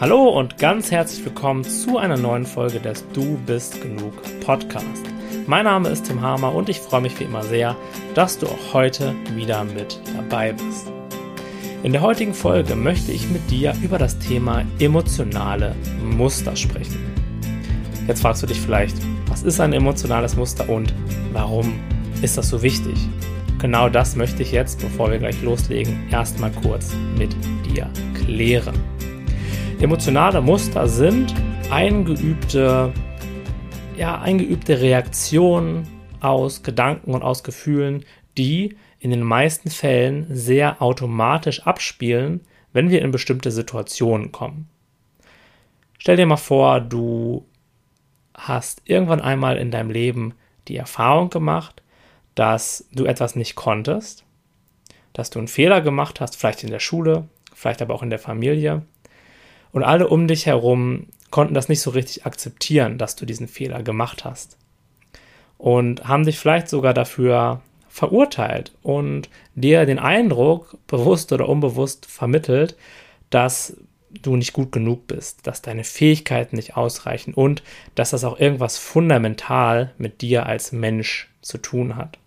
Hallo und ganz herzlich willkommen zu einer neuen Folge des Du bist genug Podcast. Mein Name ist Tim Hamer und ich freue mich wie immer sehr, dass du auch heute wieder mit dabei bist. In der heutigen Folge möchte ich mit dir über das Thema emotionale Muster sprechen. Jetzt fragst du dich vielleicht, was ist ein emotionales Muster und warum ist das so wichtig? Genau das möchte ich jetzt, bevor wir gleich loslegen, erstmal kurz mit dir klären. Emotionale Muster sind eingeübte, ja, eingeübte Reaktionen aus Gedanken und aus Gefühlen, die in den meisten Fällen sehr automatisch abspielen, wenn wir in bestimmte Situationen kommen. Stell dir mal vor, du hast irgendwann einmal in deinem Leben die Erfahrung gemacht, dass du etwas nicht konntest, dass du einen Fehler gemacht hast, vielleicht in der Schule, vielleicht aber auch in der Familie, und alle um dich herum konnten das nicht so richtig akzeptieren, dass du diesen Fehler gemacht hast. Und haben dich vielleicht sogar dafür verurteilt und dir den Eindruck, bewusst oder unbewusst vermittelt, dass du nicht gut genug bist, dass deine Fähigkeiten nicht ausreichen und dass das auch irgendwas fundamental mit dir als Mensch zu tun hat.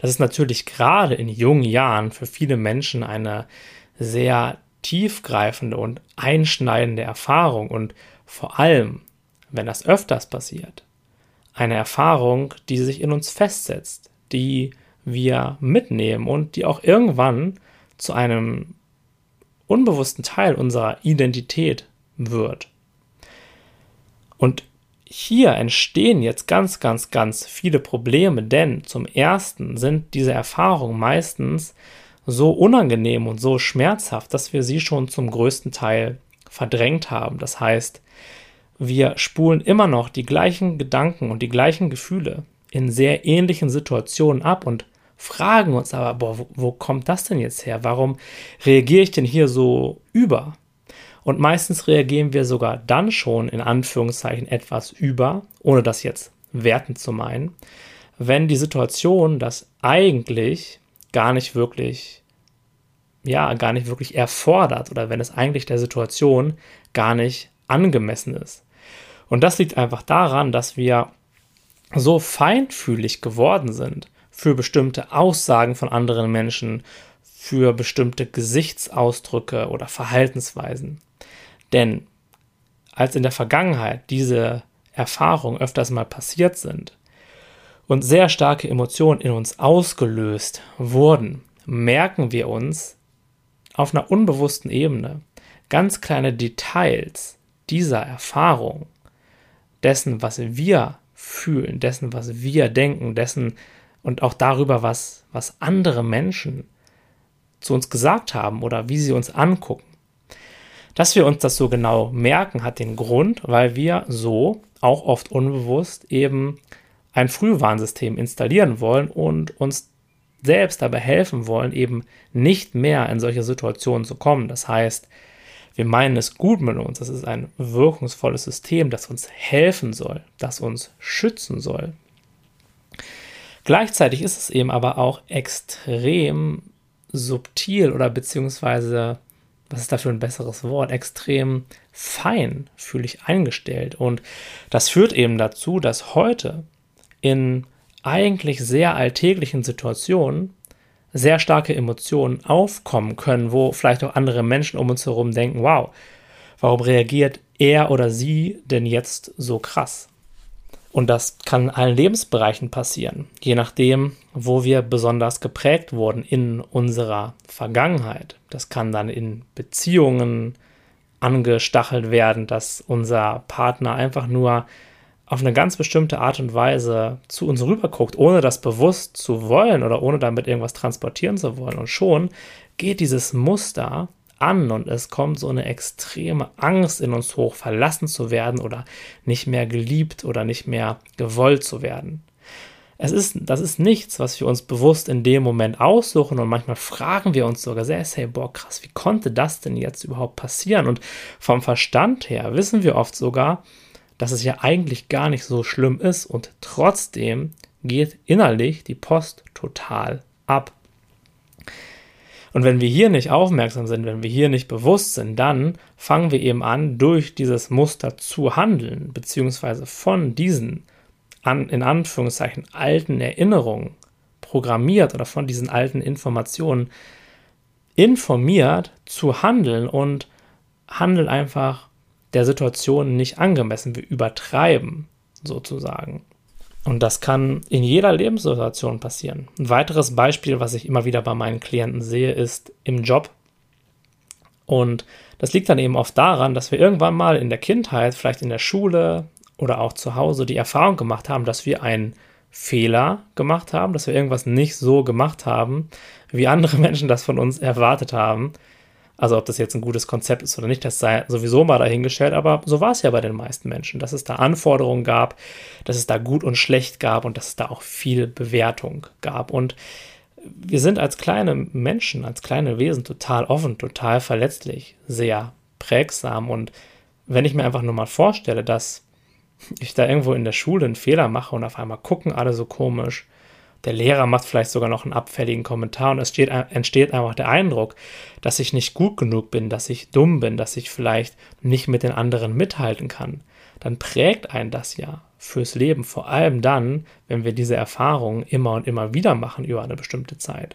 Das ist natürlich gerade in jungen Jahren für viele Menschen eine sehr tiefgreifende und einschneidende Erfahrung und vor allem, wenn das öfters passiert, eine Erfahrung, die sich in uns festsetzt, die wir mitnehmen und die auch irgendwann zu einem unbewussten Teil unserer Identität wird. Und hier entstehen jetzt ganz, ganz, ganz viele Probleme, denn zum Ersten sind diese Erfahrungen meistens so unangenehm und so schmerzhaft, dass wir sie schon zum größten Teil verdrängt haben. Das heißt, wir spulen immer noch die gleichen Gedanken und die gleichen Gefühle in sehr ähnlichen Situationen ab und fragen uns aber, boah, wo, wo kommt das denn jetzt her? Warum reagiere ich denn hier so über? Und meistens reagieren wir sogar dann schon in Anführungszeichen etwas über, ohne das jetzt wertend zu meinen, wenn die Situation das eigentlich gar nicht wirklich, ja, gar nicht wirklich erfordert oder wenn es eigentlich der Situation gar nicht angemessen ist. Und das liegt einfach daran, dass wir so feinfühlig geworden sind für bestimmte Aussagen von anderen Menschen, für bestimmte Gesichtsausdrücke oder Verhaltensweisen. Denn als in der Vergangenheit diese Erfahrungen öfters mal passiert sind, und sehr starke Emotionen in uns ausgelöst wurden, merken wir uns auf einer unbewussten Ebene ganz kleine Details dieser Erfahrung, dessen, was wir fühlen, dessen, was wir denken, dessen und auch darüber, was, was andere Menschen zu uns gesagt haben oder wie sie uns angucken. Dass wir uns das so genau merken, hat den Grund, weil wir so auch oft unbewusst eben ein Frühwarnsystem installieren wollen und uns selbst dabei helfen wollen, eben nicht mehr in solche Situationen zu kommen. Das heißt, wir meinen es gut mit uns. Das ist ein wirkungsvolles System, das uns helfen soll, das uns schützen soll. Gleichzeitig ist es eben aber auch extrem subtil oder beziehungsweise, was ist dafür ein besseres Wort, extrem feinfühlig eingestellt. Und das führt eben dazu, dass heute in eigentlich sehr alltäglichen Situationen sehr starke Emotionen aufkommen können, wo vielleicht auch andere Menschen um uns herum denken, wow, warum reagiert er oder sie denn jetzt so krass? Und das kann in allen Lebensbereichen passieren, je nachdem, wo wir besonders geprägt wurden in unserer Vergangenheit. Das kann dann in Beziehungen angestachelt werden, dass unser Partner einfach nur auf eine ganz bestimmte Art und Weise zu uns rüberguckt, ohne das bewusst zu wollen oder ohne damit irgendwas transportieren zu wollen. Und schon geht dieses Muster an und es kommt so eine extreme Angst in uns hoch, verlassen zu werden oder nicht mehr geliebt oder nicht mehr gewollt zu werden. Es ist, das ist nichts, was wir uns bewusst in dem Moment aussuchen und manchmal fragen wir uns sogar sehr, hey, boah, krass, wie konnte das denn jetzt überhaupt passieren? Und vom Verstand her wissen wir oft sogar, dass es ja eigentlich gar nicht so schlimm ist und trotzdem geht innerlich die Post total ab. Und wenn wir hier nicht aufmerksam sind, wenn wir hier nicht bewusst sind, dann fangen wir eben an, durch dieses Muster zu handeln, beziehungsweise von diesen an, in Anführungszeichen alten Erinnerungen programmiert oder von diesen alten Informationen informiert zu handeln und handeln einfach der Situation nicht angemessen. Wir übertreiben sozusagen. Und das kann in jeder Lebenssituation passieren. Ein weiteres Beispiel, was ich immer wieder bei meinen Klienten sehe, ist im Job. Und das liegt dann eben oft daran, dass wir irgendwann mal in der Kindheit, vielleicht in der Schule oder auch zu Hause die Erfahrung gemacht haben, dass wir einen Fehler gemacht haben, dass wir irgendwas nicht so gemacht haben, wie andere Menschen das von uns erwartet haben. Also ob das jetzt ein gutes Konzept ist oder nicht, das sei sowieso mal dahingestellt, aber so war es ja bei den meisten Menschen, dass es da Anforderungen gab, dass es da gut und schlecht gab und dass es da auch viel Bewertung gab. Und wir sind als kleine Menschen, als kleine Wesen total offen, total verletzlich, sehr prägsam. Und wenn ich mir einfach nur mal vorstelle, dass ich da irgendwo in der Schule einen Fehler mache und auf einmal gucken alle so komisch, der Lehrer macht vielleicht sogar noch einen abfälligen Kommentar und es steht, entsteht einfach der Eindruck, dass ich nicht gut genug bin, dass ich dumm bin, dass ich vielleicht nicht mit den anderen mithalten kann. Dann prägt ein das ja fürs Leben, vor allem dann, wenn wir diese Erfahrungen immer und immer wieder machen über eine bestimmte Zeit.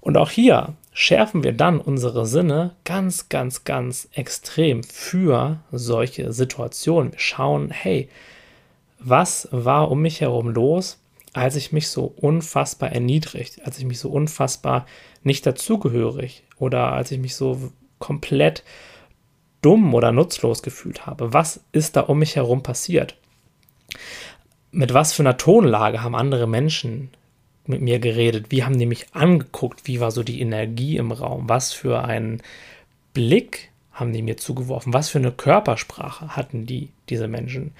Und auch hier schärfen wir dann unsere Sinne ganz, ganz, ganz extrem für solche Situationen. Wir schauen, hey, was war um mich herum los? Als ich mich so unfassbar erniedrigt, als ich mich so unfassbar nicht dazugehörig oder als ich mich so komplett dumm oder nutzlos gefühlt habe. Was ist da um mich herum passiert? Mit was für einer Tonlage haben andere Menschen mit mir geredet? Wie haben die mich angeguckt? Wie war so die Energie im Raum? Was für einen Blick haben die mir zugeworfen? Was für eine Körpersprache hatten die, diese Menschen?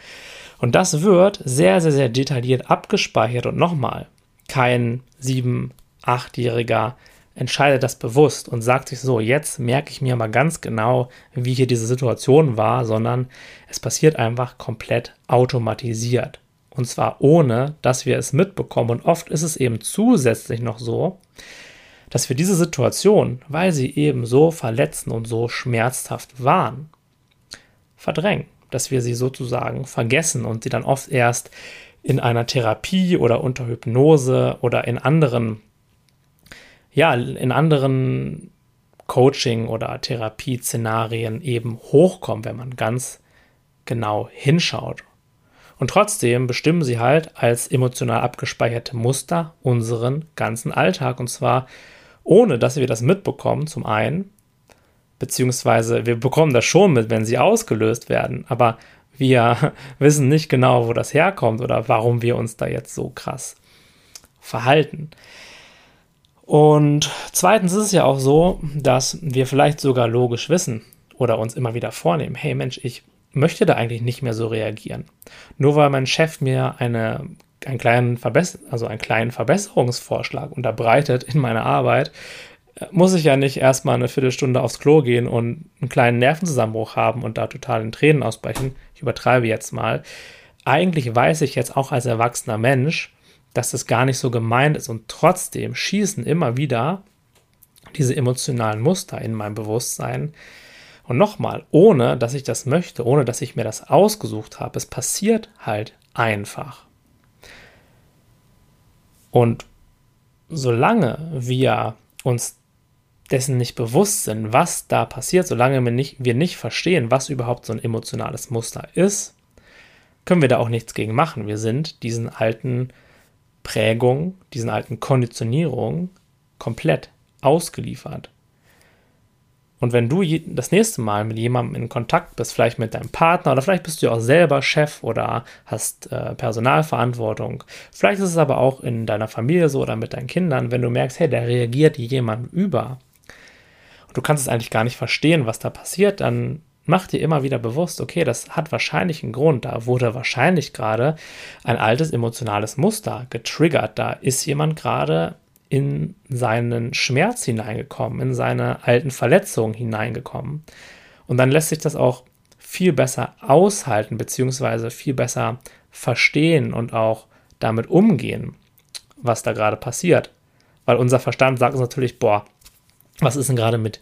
Und das wird sehr, sehr, sehr detailliert abgespeichert. Und nochmal, kein sieben, achtjähriger entscheidet das bewusst und sagt sich so, jetzt merke ich mir mal ganz genau, wie hier diese Situation war, sondern es passiert einfach komplett automatisiert. Und zwar ohne, dass wir es mitbekommen. Und oft ist es eben zusätzlich noch so, dass wir diese Situation, weil sie eben so verletzend und so schmerzhaft waren, verdrängen dass wir sie sozusagen vergessen und sie dann oft erst in einer Therapie oder unter Hypnose oder in anderen, ja, in anderen Coaching- oder Therapieszenarien eben hochkommen, wenn man ganz genau hinschaut. Und trotzdem bestimmen sie halt als emotional abgespeicherte Muster unseren ganzen Alltag. Und zwar ohne, dass wir das mitbekommen, zum einen, beziehungsweise wir bekommen das schon mit, wenn sie ausgelöst werden, aber wir wissen nicht genau, wo das herkommt oder warum wir uns da jetzt so krass verhalten. Und zweitens ist es ja auch so, dass wir vielleicht sogar logisch wissen oder uns immer wieder vornehmen, hey Mensch, ich möchte da eigentlich nicht mehr so reagieren. Nur weil mein Chef mir eine, einen, kleinen Verbess also einen kleinen Verbesserungsvorschlag unterbreitet in meiner Arbeit, muss ich ja nicht erstmal eine Viertelstunde aufs Klo gehen und einen kleinen Nervenzusammenbruch haben und da total in Tränen ausbrechen. Ich übertreibe jetzt mal. Eigentlich weiß ich jetzt auch als erwachsener Mensch, dass das gar nicht so gemeint ist und trotzdem schießen immer wieder diese emotionalen Muster in mein Bewusstsein. Und nochmal, ohne dass ich das möchte, ohne dass ich mir das ausgesucht habe, es passiert halt einfach. Und solange wir uns dessen nicht bewusst sind, was da passiert, solange wir nicht, wir nicht verstehen, was überhaupt so ein emotionales Muster ist, können wir da auch nichts gegen machen. Wir sind diesen alten Prägungen, diesen alten Konditionierungen komplett ausgeliefert. Und wenn du das nächste Mal mit jemandem in Kontakt bist, vielleicht mit deinem Partner oder vielleicht bist du auch selber Chef oder hast äh, Personalverantwortung, vielleicht ist es aber auch in deiner Familie so oder mit deinen Kindern, wenn du merkst, hey, da reagiert jemand über, du kannst es eigentlich gar nicht verstehen, was da passiert, dann mach dir immer wieder bewusst, okay, das hat wahrscheinlich einen Grund. Da wurde wahrscheinlich gerade ein altes emotionales Muster getriggert. Da ist jemand gerade in seinen Schmerz hineingekommen, in seine alten Verletzungen hineingekommen. Und dann lässt sich das auch viel besser aushalten, beziehungsweise viel besser verstehen und auch damit umgehen, was da gerade passiert. Weil unser Verstand sagt uns natürlich, boah, was ist denn gerade mit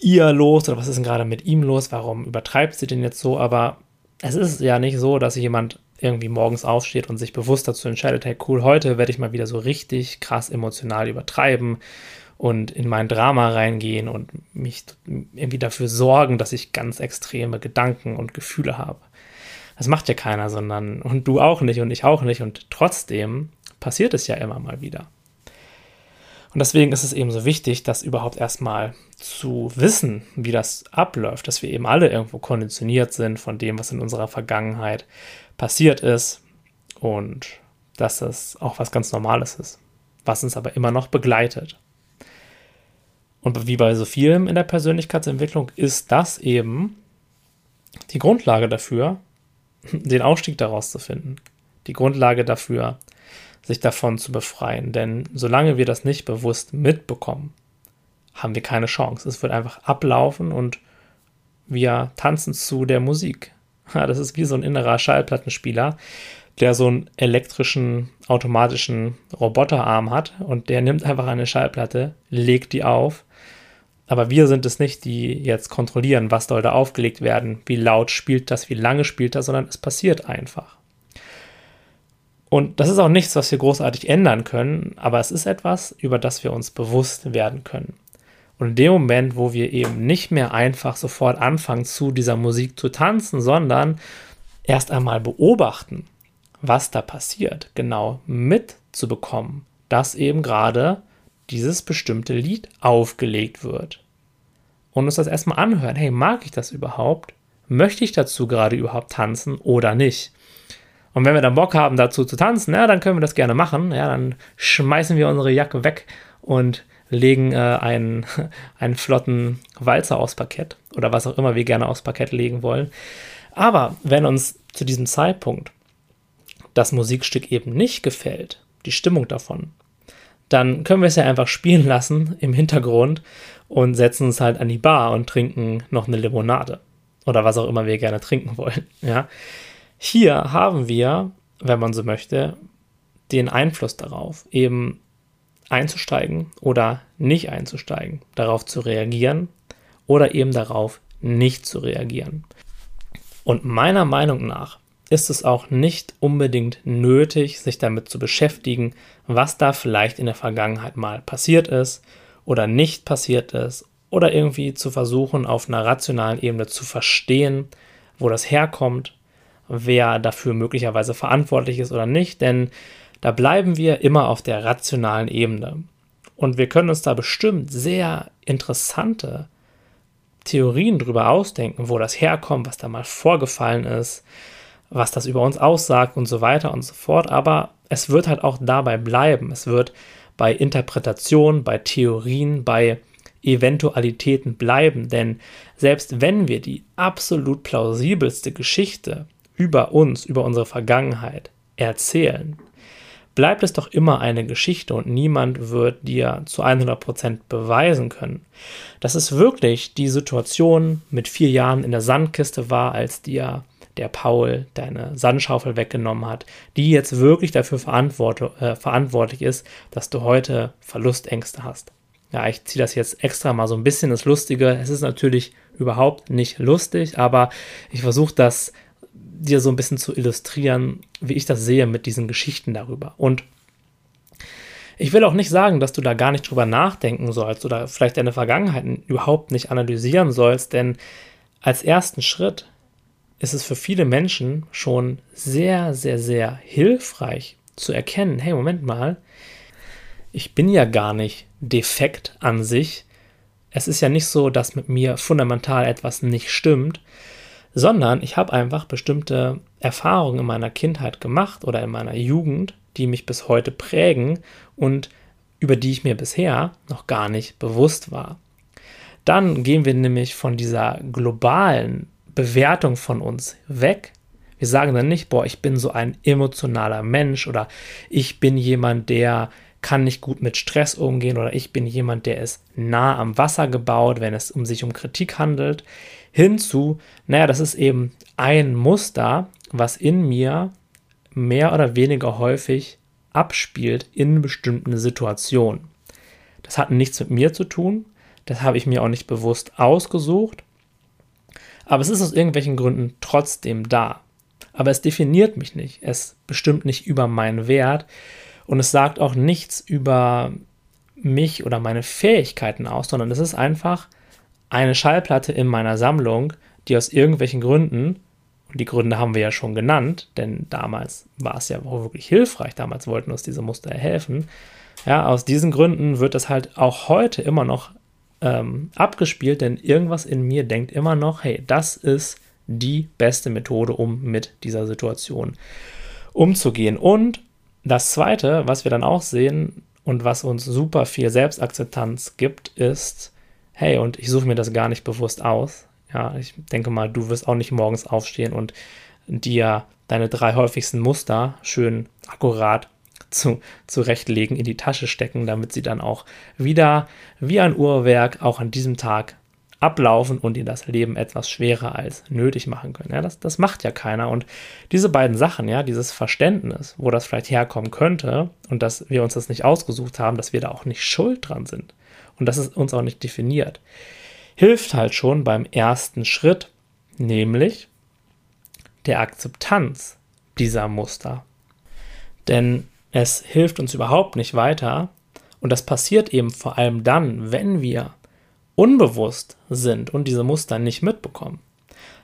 ihr los oder was ist denn gerade mit ihm los? Warum übertreibt sie denn jetzt so? Aber es ist ja nicht so, dass jemand irgendwie morgens aufsteht und sich bewusst dazu entscheidet, hey cool, heute werde ich mal wieder so richtig krass emotional übertreiben und in mein Drama reingehen und mich irgendwie dafür sorgen, dass ich ganz extreme Gedanken und Gefühle habe. Das macht ja keiner, sondern und du auch nicht und ich auch nicht und trotzdem passiert es ja immer mal wieder. Und deswegen ist es eben so wichtig, das überhaupt erstmal zu wissen, wie das abläuft, dass wir eben alle irgendwo konditioniert sind von dem, was in unserer Vergangenheit passiert ist und dass das auch was ganz Normales ist, was uns aber immer noch begleitet. Und wie bei so vielem in der Persönlichkeitsentwicklung ist das eben die Grundlage dafür, den Ausstieg daraus zu finden. Die Grundlage dafür, sich davon zu befreien. Denn solange wir das nicht bewusst mitbekommen, haben wir keine Chance. Es wird einfach ablaufen und wir tanzen zu der Musik. Ja, das ist wie so ein innerer Schallplattenspieler, der so einen elektrischen, automatischen Roboterarm hat und der nimmt einfach eine Schallplatte, legt die auf. Aber wir sind es nicht, die jetzt kontrollieren, was soll da aufgelegt werden, wie laut spielt das, wie lange spielt das, sondern es passiert einfach. Und das ist auch nichts, was wir großartig ändern können, aber es ist etwas, über das wir uns bewusst werden können. Und in dem Moment, wo wir eben nicht mehr einfach sofort anfangen, zu dieser Musik zu tanzen, sondern erst einmal beobachten, was da passiert, genau mitzubekommen, dass eben gerade dieses bestimmte Lied aufgelegt wird. Und uns das erstmal anhören. Hey, mag ich das überhaupt? Möchte ich dazu gerade überhaupt tanzen oder nicht? Und wenn wir dann Bock haben, dazu zu tanzen, ja, dann können wir das gerne machen. Ja, dann schmeißen wir unsere Jacke weg und legen äh, einen, einen flotten Walzer aufs Parkett oder was auch immer wir gerne aufs Parkett legen wollen. Aber wenn uns zu diesem Zeitpunkt das Musikstück eben nicht gefällt, die Stimmung davon, dann können wir es ja einfach spielen lassen im Hintergrund und setzen uns halt an die Bar und trinken noch eine Limonade oder was auch immer wir gerne trinken wollen. Ja, hier haben wir, wenn man so möchte, den Einfluss darauf, eben einzusteigen oder nicht einzusteigen, darauf zu reagieren oder eben darauf nicht zu reagieren. Und meiner Meinung nach ist es auch nicht unbedingt nötig, sich damit zu beschäftigen, was da vielleicht in der Vergangenheit mal passiert ist oder nicht passiert ist oder irgendwie zu versuchen, auf einer rationalen Ebene zu verstehen, wo das herkommt wer dafür möglicherweise verantwortlich ist oder nicht, denn da bleiben wir immer auf der rationalen Ebene. Und wir können uns da bestimmt sehr interessante Theorien drüber ausdenken, wo das herkommt, was da mal vorgefallen ist, was das über uns aussagt und so weiter und so fort. Aber es wird halt auch dabei bleiben. Es wird bei Interpretation, bei Theorien, bei Eventualitäten bleiben. Denn selbst wenn wir die absolut plausibelste Geschichte über uns, über unsere Vergangenheit erzählen, bleibt es doch immer eine Geschichte und niemand wird dir zu 100% beweisen können, dass es wirklich die Situation mit vier Jahren in der Sandkiste war, als dir der Paul deine Sandschaufel weggenommen hat, die jetzt wirklich dafür verantwort äh, verantwortlich ist, dass du heute Verlustängste hast. Ja, ich ziehe das jetzt extra mal so ein bisschen das Lustige. Es ist natürlich überhaupt nicht lustig, aber ich versuche das dir so ein bisschen zu illustrieren, wie ich das sehe mit diesen Geschichten darüber. Und ich will auch nicht sagen, dass du da gar nicht drüber nachdenken sollst oder vielleicht deine Vergangenheit überhaupt nicht analysieren sollst, denn als ersten Schritt ist es für viele Menschen schon sehr, sehr, sehr hilfreich zu erkennen, hey, Moment mal, ich bin ja gar nicht defekt an sich. Es ist ja nicht so, dass mit mir fundamental etwas nicht stimmt, sondern ich habe einfach bestimmte Erfahrungen in meiner Kindheit gemacht oder in meiner Jugend, die mich bis heute prägen und über die ich mir bisher noch gar nicht bewusst war. Dann gehen wir nämlich von dieser globalen Bewertung von uns weg. Wir sagen dann nicht, boah, ich bin so ein emotionaler Mensch oder ich bin jemand, der kann nicht gut mit Stress umgehen oder ich bin jemand, der ist nah am Wasser gebaut, wenn es um sich um Kritik handelt hinzu, naja, das ist eben ein Muster, was in mir mehr oder weniger häufig abspielt in bestimmten Situationen. Das hat nichts mit mir zu tun, Das habe ich mir auch nicht bewusst ausgesucht. Aber es ist aus irgendwelchen Gründen trotzdem da. Aber es definiert mich nicht. Es bestimmt nicht über meinen Wert. Und es sagt auch nichts über mich oder meine Fähigkeiten aus, sondern es ist einfach eine Schallplatte in meiner Sammlung, die aus irgendwelchen Gründen, und die Gründe haben wir ja schon genannt, denn damals war es ja wirklich hilfreich, damals wollten uns diese Muster helfen. Ja, aus diesen Gründen wird das halt auch heute immer noch ähm, abgespielt, denn irgendwas in mir denkt immer noch, hey, das ist die beste Methode, um mit dieser Situation umzugehen. Und das Zweite, was wir dann auch sehen und was uns super viel Selbstakzeptanz gibt, ist, hey, und ich suche mir das gar nicht bewusst aus. Ja, ich denke mal, du wirst auch nicht morgens aufstehen und dir deine drei häufigsten Muster schön akkurat zu, zurechtlegen, in die Tasche stecken, damit sie dann auch wieder wie ein Uhrwerk auch an diesem Tag ablaufen und dir das Leben etwas schwerer als nötig machen können. Ja, das, das macht ja keiner. Und diese beiden Sachen, ja, dieses Verständnis, wo das vielleicht herkommen könnte und dass wir uns das nicht ausgesucht haben, dass wir da auch nicht schuld dran sind und dass es uns auch nicht definiert, hilft halt schon beim ersten Schritt, nämlich der Akzeptanz dieser Muster. Denn es hilft uns überhaupt nicht weiter. Und das passiert eben vor allem dann, wenn wir unbewusst sind und diese Muster nicht mitbekommen,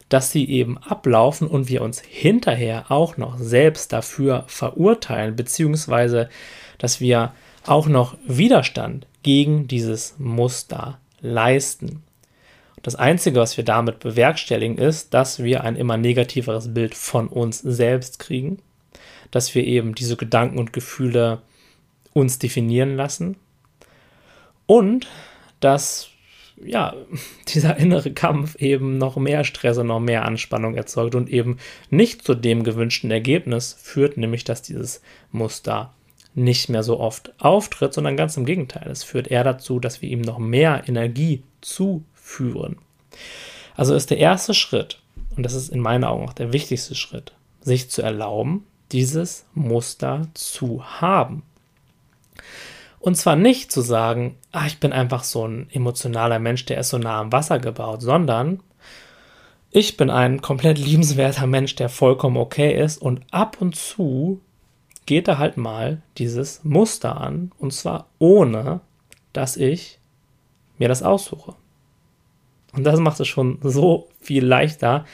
dass sie eben ablaufen und wir uns hinterher auch noch selbst dafür verurteilen, beziehungsweise dass wir auch noch Widerstand gegen dieses Muster leisten. Das Einzige, was wir damit bewerkstelligen, ist, dass wir ein immer negativeres Bild von uns selbst kriegen dass wir eben diese Gedanken und Gefühle uns definieren lassen und dass ja, dieser innere Kampf eben noch mehr Stress und noch mehr Anspannung erzeugt und eben nicht zu dem gewünschten Ergebnis führt, nämlich dass dieses Muster nicht mehr so oft auftritt, sondern ganz im Gegenteil. Es führt eher dazu, dass wir ihm noch mehr Energie zuführen. Also ist der erste Schritt, und das ist in meinen Augen auch der wichtigste Schritt, sich zu erlauben, dieses Muster zu haben. Und zwar nicht zu sagen, ah, ich bin einfach so ein emotionaler Mensch, der ist so nah am Wasser gebaut, sondern ich bin ein komplett liebenswerter Mensch, der vollkommen okay ist und ab und zu geht da halt mal dieses Muster an und zwar ohne, dass ich mir das aussuche. Und das macht es schon so viel leichter,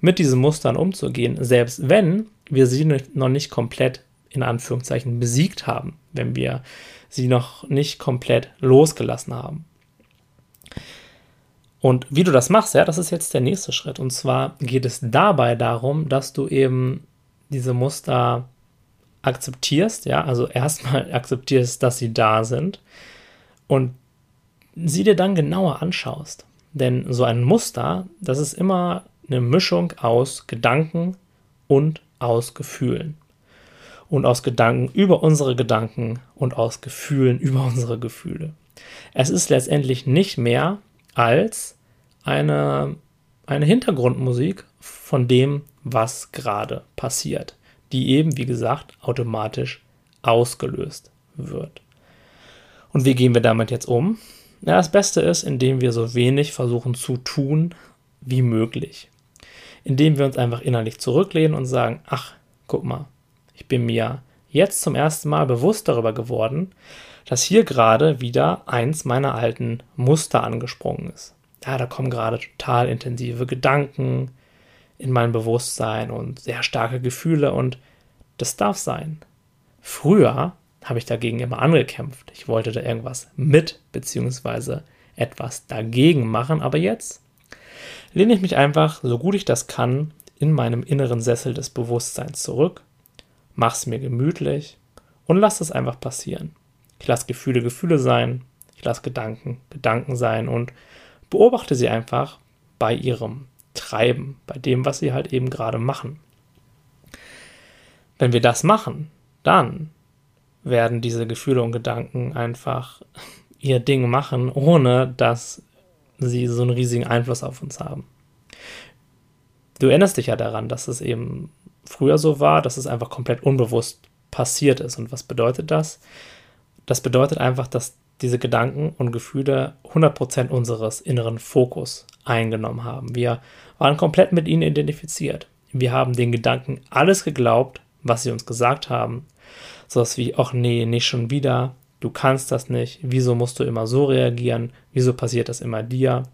mit diesen Mustern umzugehen, selbst wenn wir sie noch nicht komplett in Anführungszeichen besiegt haben, wenn wir sie noch nicht komplett losgelassen haben. Und wie du das machst, ja, das ist jetzt der nächste Schritt. Und zwar geht es dabei darum, dass du eben diese Muster akzeptierst, ja, also erstmal akzeptierst, dass sie da sind und sie dir dann genauer anschaust. Denn so ein Muster, das ist immer eine Mischung aus Gedanken und aus Gefühlen. Und aus Gedanken über unsere Gedanken und aus Gefühlen über unsere Gefühle. Es ist letztendlich nicht mehr als eine, eine Hintergrundmusik von dem, was gerade passiert, die eben, wie gesagt, automatisch ausgelöst wird. Und wie gehen wir damit jetzt um? Ja, das Beste ist, indem wir so wenig versuchen zu tun wie möglich indem wir uns einfach innerlich zurücklehnen und sagen, ach, guck mal, ich bin mir jetzt zum ersten Mal bewusst darüber geworden, dass hier gerade wieder eins meiner alten Muster angesprungen ist. Ja, da kommen gerade total intensive Gedanken in mein Bewusstsein und sehr starke Gefühle und das darf sein. Früher habe ich dagegen immer angekämpft. Ich wollte da irgendwas mit bzw. etwas dagegen machen, aber jetzt lehne ich mich einfach, so gut ich das kann, in meinem inneren Sessel des Bewusstseins zurück, mach's mir gemütlich und lass es einfach passieren. Ich lasse Gefühle Gefühle sein, ich lasse Gedanken Gedanken sein und beobachte sie einfach bei ihrem Treiben, bei dem, was sie halt eben gerade machen. Wenn wir das machen, dann werden diese Gefühle und Gedanken einfach ihr Ding machen, ohne dass sie so einen riesigen Einfluss auf uns haben. Du erinnerst dich ja daran, dass es eben früher so war, dass es einfach komplett unbewusst passiert ist. Und was bedeutet das? Das bedeutet einfach, dass diese Gedanken und Gefühle 100% unseres inneren Fokus eingenommen haben. Wir waren komplett mit ihnen identifiziert. Wir haben den Gedanken alles geglaubt, was sie uns gesagt haben. So was wie, ach nee, nicht schon wieder, du kannst das nicht, wieso musst du immer so reagieren, wieso passiert das immer dir?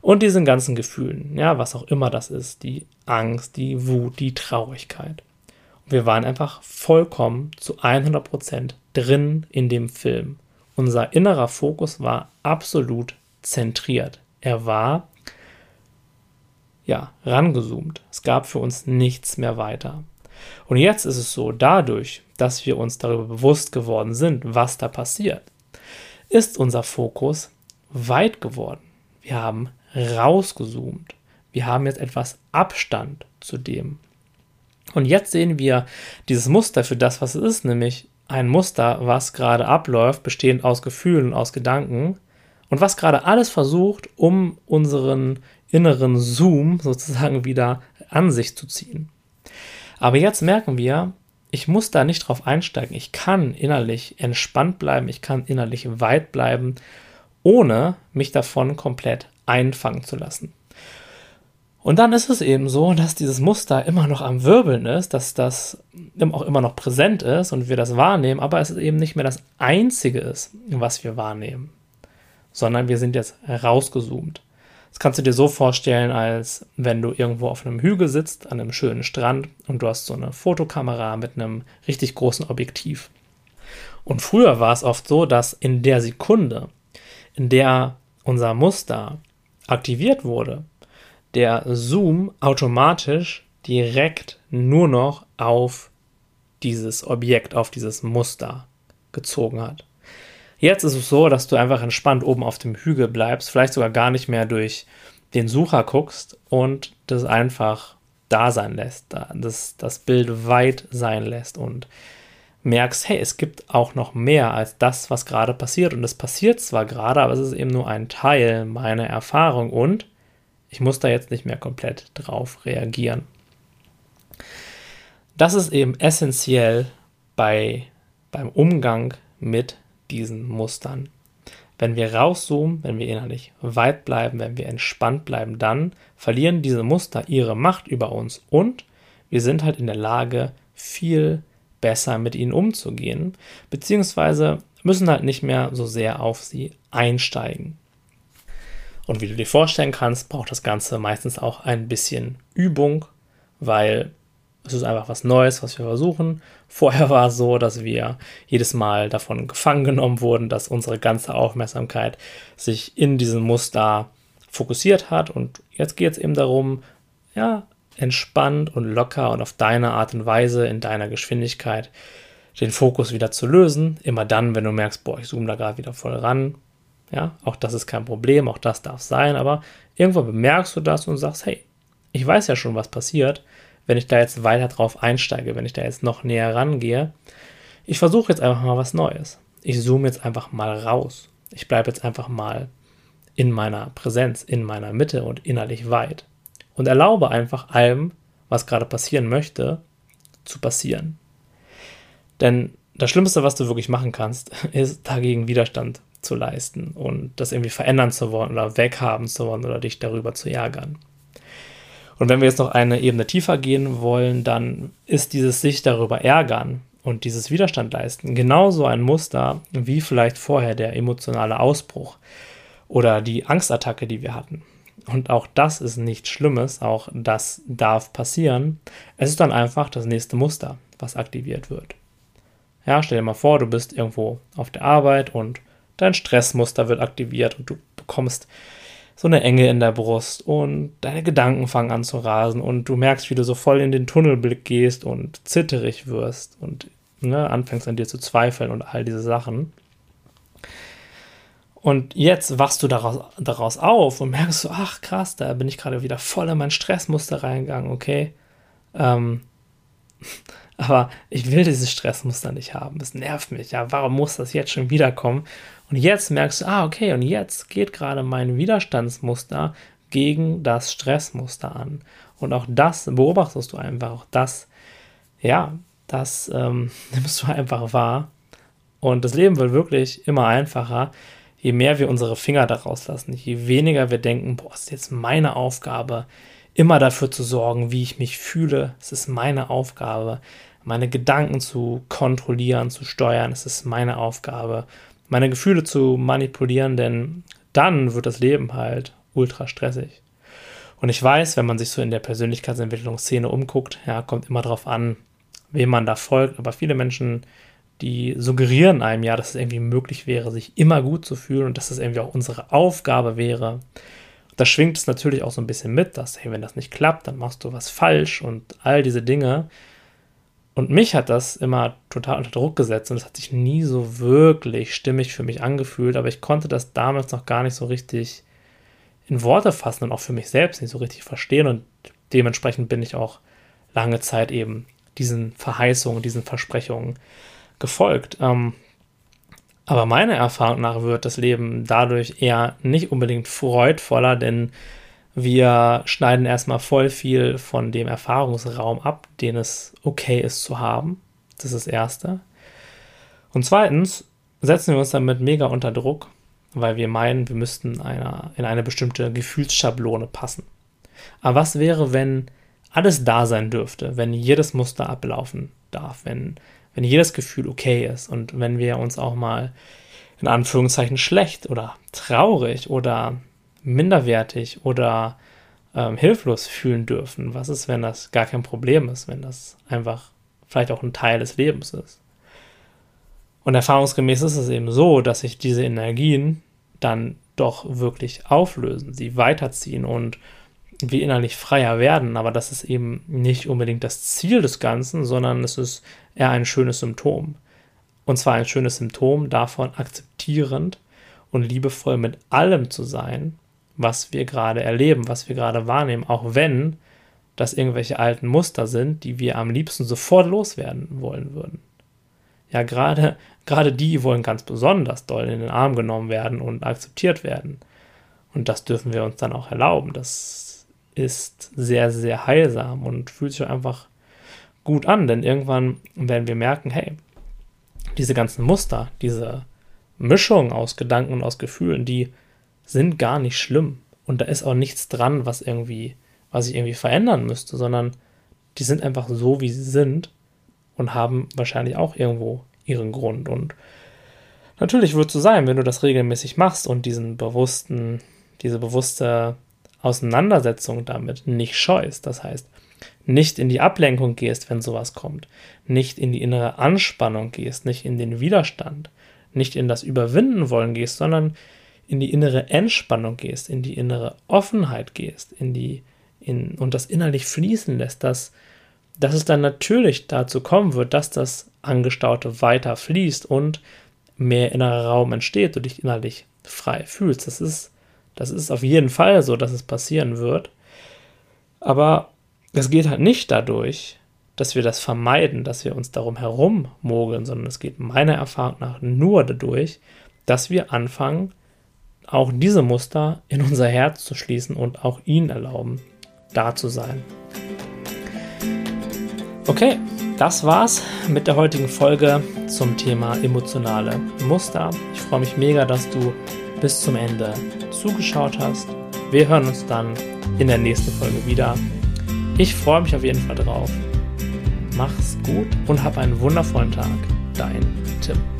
Und diesen ganzen Gefühlen, ja, was auch immer das ist, die Angst, die Wut, die Traurigkeit. Wir waren einfach vollkommen zu 100% drin in dem Film. Unser innerer Fokus war absolut zentriert. Er war ja, rangezoomt. Es gab für uns nichts mehr weiter. Und jetzt ist es so, dadurch, dass wir uns darüber bewusst geworden sind, was da passiert, ist unser Fokus weit geworden. Wir haben rausgezoomt. Wir haben jetzt etwas Abstand zu dem. Und jetzt sehen wir dieses Muster für das, was es ist, nämlich ein Muster, was gerade abläuft, bestehend aus Gefühlen, aus Gedanken und was gerade alles versucht, um unseren inneren Zoom sozusagen wieder an sich zu ziehen. Aber jetzt merken wir, ich muss da nicht drauf einsteigen. Ich kann innerlich entspannt bleiben, ich kann innerlich weit bleiben, ohne mich davon komplett einfangen zu lassen. Und dann ist es eben so, dass dieses Muster immer noch am Wirbeln ist, dass das auch immer noch präsent ist und wir das wahrnehmen, aber es ist eben nicht mehr das Einzige ist, was wir wahrnehmen, sondern wir sind jetzt rausgezoomt. Das kannst du dir so vorstellen, als wenn du irgendwo auf einem Hügel sitzt, an einem schönen Strand und du hast so eine Fotokamera mit einem richtig großen Objektiv. Und früher war es oft so, dass in der Sekunde, in der unser Muster aktiviert wurde, der Zoom automatisch direkt nur noch auf dieses Objekt, auf dieses Muster gezogen hat. Jetzt ist es so, dass du einfach entspannt oben auf dem Hügel bleibst, vielleicht sogar gar nicht mehr durch den Sucher guckst und das einfach da sein lässt, das, das Bild weit sein lässt und merkst, hey, es gibt auch noch mehr als das, was gerade passiert. Und es passiert zwar gerade, aber es ist eben nur ein Teil meiner Erfahrung und ich muss da jetzt nicht mehr komplett drauf reagieren. Das ist eben essentiell bei, beim Umgang mit diesen Mustern. Wenn wir rauszoomen, wenn wir innerlich weit bleiben, wenn wir entspannt bleiben, dann verlieren diese Muster ihre Macht über uns und wir sind halt in der Lage, viel besser mit ihnen umzugehen, beziehungsweise müssen halt nicht mehr so sehr auf sie einsteigen. Und wie du dir vorstellen kannst, braucht das Ganze meistens auch ein bisschen Übung, weil es ist einfach was Neues, was wir versuchen. Vorher war es so, dass wir jedes Mal davon gefangen genommen wurden, dass unsere ganze Aufmerksamkeit sich in diesem Muster fokussiert hat. Und jetzt geht es eben darum, ja, entspannt und locker und auf deine Art und Weise, in deiner Geschwindigkeit, den Fokus wieder zu lösen. Immer dann, wenn du merkst, boah, ich zoome da gerade wieder voll ran. Ja, auch das ist kein Problem, auch das darf sein, aber irgendwann bemerkst du das und sagst, hey, ich weiß ja schon, was passiert wenn ich da jetzt weiter drauf einsteige, wenn ich da jetzt noch näher rangehe. Ich versuche jetzt einfach mal was Neues. Ich zoome jetzt einfach mal raus. Ich bleibe jetzt einfach mal in meiner Präsenz, in meiner Mitte und innerlich weit. Und erlaube einfach allem, was gerade passieren möchte, zu passieren. Denn das Schlimmste, was du wirklich machen kannst, ist dagegen Widerstand zu leisten und das irgendwie verändern zu wollen oder weghaben zu wollen oder dich darüber zu ärgern. Und wenn wir jetzt noch eine Ebene tiefer gehen wollen, dann ist dieses sich darüber ärgern und dieses Widerstand leisten genauso ein Muster wie vielleicht vorher der emotionale Ausbruch oder die Angstattacke, die wir hatten. Und auch das ist nichts Schlimmes, auch das darf passieren. Es ist dann einfach das nächste Muster, was aktiviert wird. Ja, stell dir mal vor, du bist irgendwo auf der Arbeit und dein Stressmuster wird aktiviert und du bekommst so eine Enge in der Brust und deine Gedanken fangen an zu rasen und du merkst, wie du so voll in den Tunnelblick gehst und zitterig wirst und ne, anfängst an dir zu zweifeln und all diese Sachen. Und jetzt wachst du daraus, daraus auf und merkst so, ach krass, da bin ich gerade wieder voll in mein Stressmuster reingegangen, okay. Ähm, aber ich will dieses Stressmuster nicht haben. Es nervt mich. Ja, warum muss das jetzt schon wiederkommen? Und jetzt merkst du, ah, okay, und jetzt geht gerade mein Widerstandsmuster gegen das Stressmuster an. Und auch das beobachtest du einfach, auch das, ja, das ähm, nimmst du einfach wahr Und das Leben wird wirklich immer einfacher, je mehr wir unsere Finger daraus lassen, je weniger wir denken, boah, ist jetzt meine Aufgabe, immer dafür zu sorgen, wie ich mich fühle. Es ist meine Aufgabe, meine Gedanken zu kontrollieren, zu steuern. Es ist meine Aufgabe, meine Gefühle zu manipulieren, denn dann wird das Leben halt ultra stressig. Und ich weiß, wenn man sich so in der Persönlichkeitsentwicklungsszene umguckt, ja, kommt immer darauf an, wem man da folgt. Aber viele Menschen, die suggerieren einem ja, dass es irgendwie möglich wäre, sich immer gut zu fühlen und dass es irgendwie auch unsere Aufgabe wäre. Da schwingt es natürlich auch so ein bisschen mit, dass, hey, wenn das nicht klappt, dann machst du was falsch und all diese Dinge. Und mich hat das immer total unter Druck gesetzt und es hat sich nie so wirklich stimmig für mich angefühlt, aber ich konnte das damals noch gar nicht so richtig in Worte fassen und auch für mich selbst nicht so richtig verstehen. Und dementsprechend bin ich auch lange Zeit eben diesen Verheißungen, diesen Versprechungen gefolgt. Ähm, aber meiner Erfahrung nach wird das Leben dadurch eher nicht unbedingt freudvoller, denn wir schneiden erstmal voll viel von dem Erfahrungsraum ab, den es okay ist zu haben. Das ist das Erste. Und zweitens setzen wir uns damit mega unter Druck weil wir meinen, wir müssten einer, in eine bestimmte Gefühlsschablone passen. Aber was wäre, wenn alles da sein dürfte, wenn jedes Muster ablaufen darf, wenn, wenn jedes Gefühl okay ist und wenn wir uns auch mal in Anführungszeichen schlecht oder traurig oder minderwertig oder ähm, hilflos fühlen dürfen? Was ist, wenn das gar kein Problem ist, wenn das einfach vielleicht auch ein Teil des Lebens ist? Und erfahrungsgemäß ist es eben so, dass sich diese Energien dann doch wirklich auflösen, sie weiterziehen und wir innerlich freier werden. Aber das ist eben nicht unbedingt das Ziel des Ganzen, sondern es ist eher ein schönes Symptom. Und zwar ein schönes Symptom davon, akzeptierend und liebevoll mit allem zu sein, was wir gerade erleben, was wir gerade wahrnehmen, auch wenn das irgendwelche alten Muster sind, die wir am liebsten sofort loswerden wollen würden. Ja, gerade Gerade die wollen ganz besonders doll in den Arm genommen werden und akzeptiert werden. Und das dürfen wir uns dann auch erlauben. Das ist sehr, sehr heilsam und fühlt sich einfach gut an, denn irgendwann werden wir merken, hey, diese ganzen Muster, diese Mischung aus Gedanken und aus Gefühlen, die sind gar nicht schlimm. Und da ist auch nichts dran, was irgendwie, was ich irgendwie verändern müsste, sondern die sind einfach so, wie sie sind und haben wahrscheinlich auch irgendwo ihren Grund. Und natürlich wird es so sein, wenn du das regelmäßig machst und diesen bewussten, diese bewusste Auseinandersetzung damit nicht scheust. Das heißt, nicht in die Ablenkung gehst, wenn sowas kommt, nicht in die innere Anspannung gehst, nicht in den Widerstand, nicht in das Überwinden wollen gehst, sondern in die innere Entspannung gehst, in die innere Offenheit gehst, in die in, und das innerlich fließen lässt, dass dass es dann natürlich dazu kommen wird, dass das Angestaute weiter fließt und mehr innerer Raum entsteht, du dich innerlich frei fühlst. Das ist, das ist auf jeden Fall so, dass es passieren wird. Aber es geht halt nicht dadurch, dass wir das vermeiden, dass wir uns darum herum mogeln, sondern es geht meiner Erfahrung nach nur dadurch, dass wir anfangen, auch diese Muster in unser Herz zu schließen und auch ihnen erlauben, da zu sein. Okay, das war's mit der heutigen Folge zum Thema emotionale Muster. Ich freue mich mega, dass du bis zum Ende zugeschaut hast. Wir hören uns dann in der nächsten Folge wieder. Ich freue mich auf jeden Fall drauf. Mach's gut und hab einen wundervollen Tag. Dein Tim.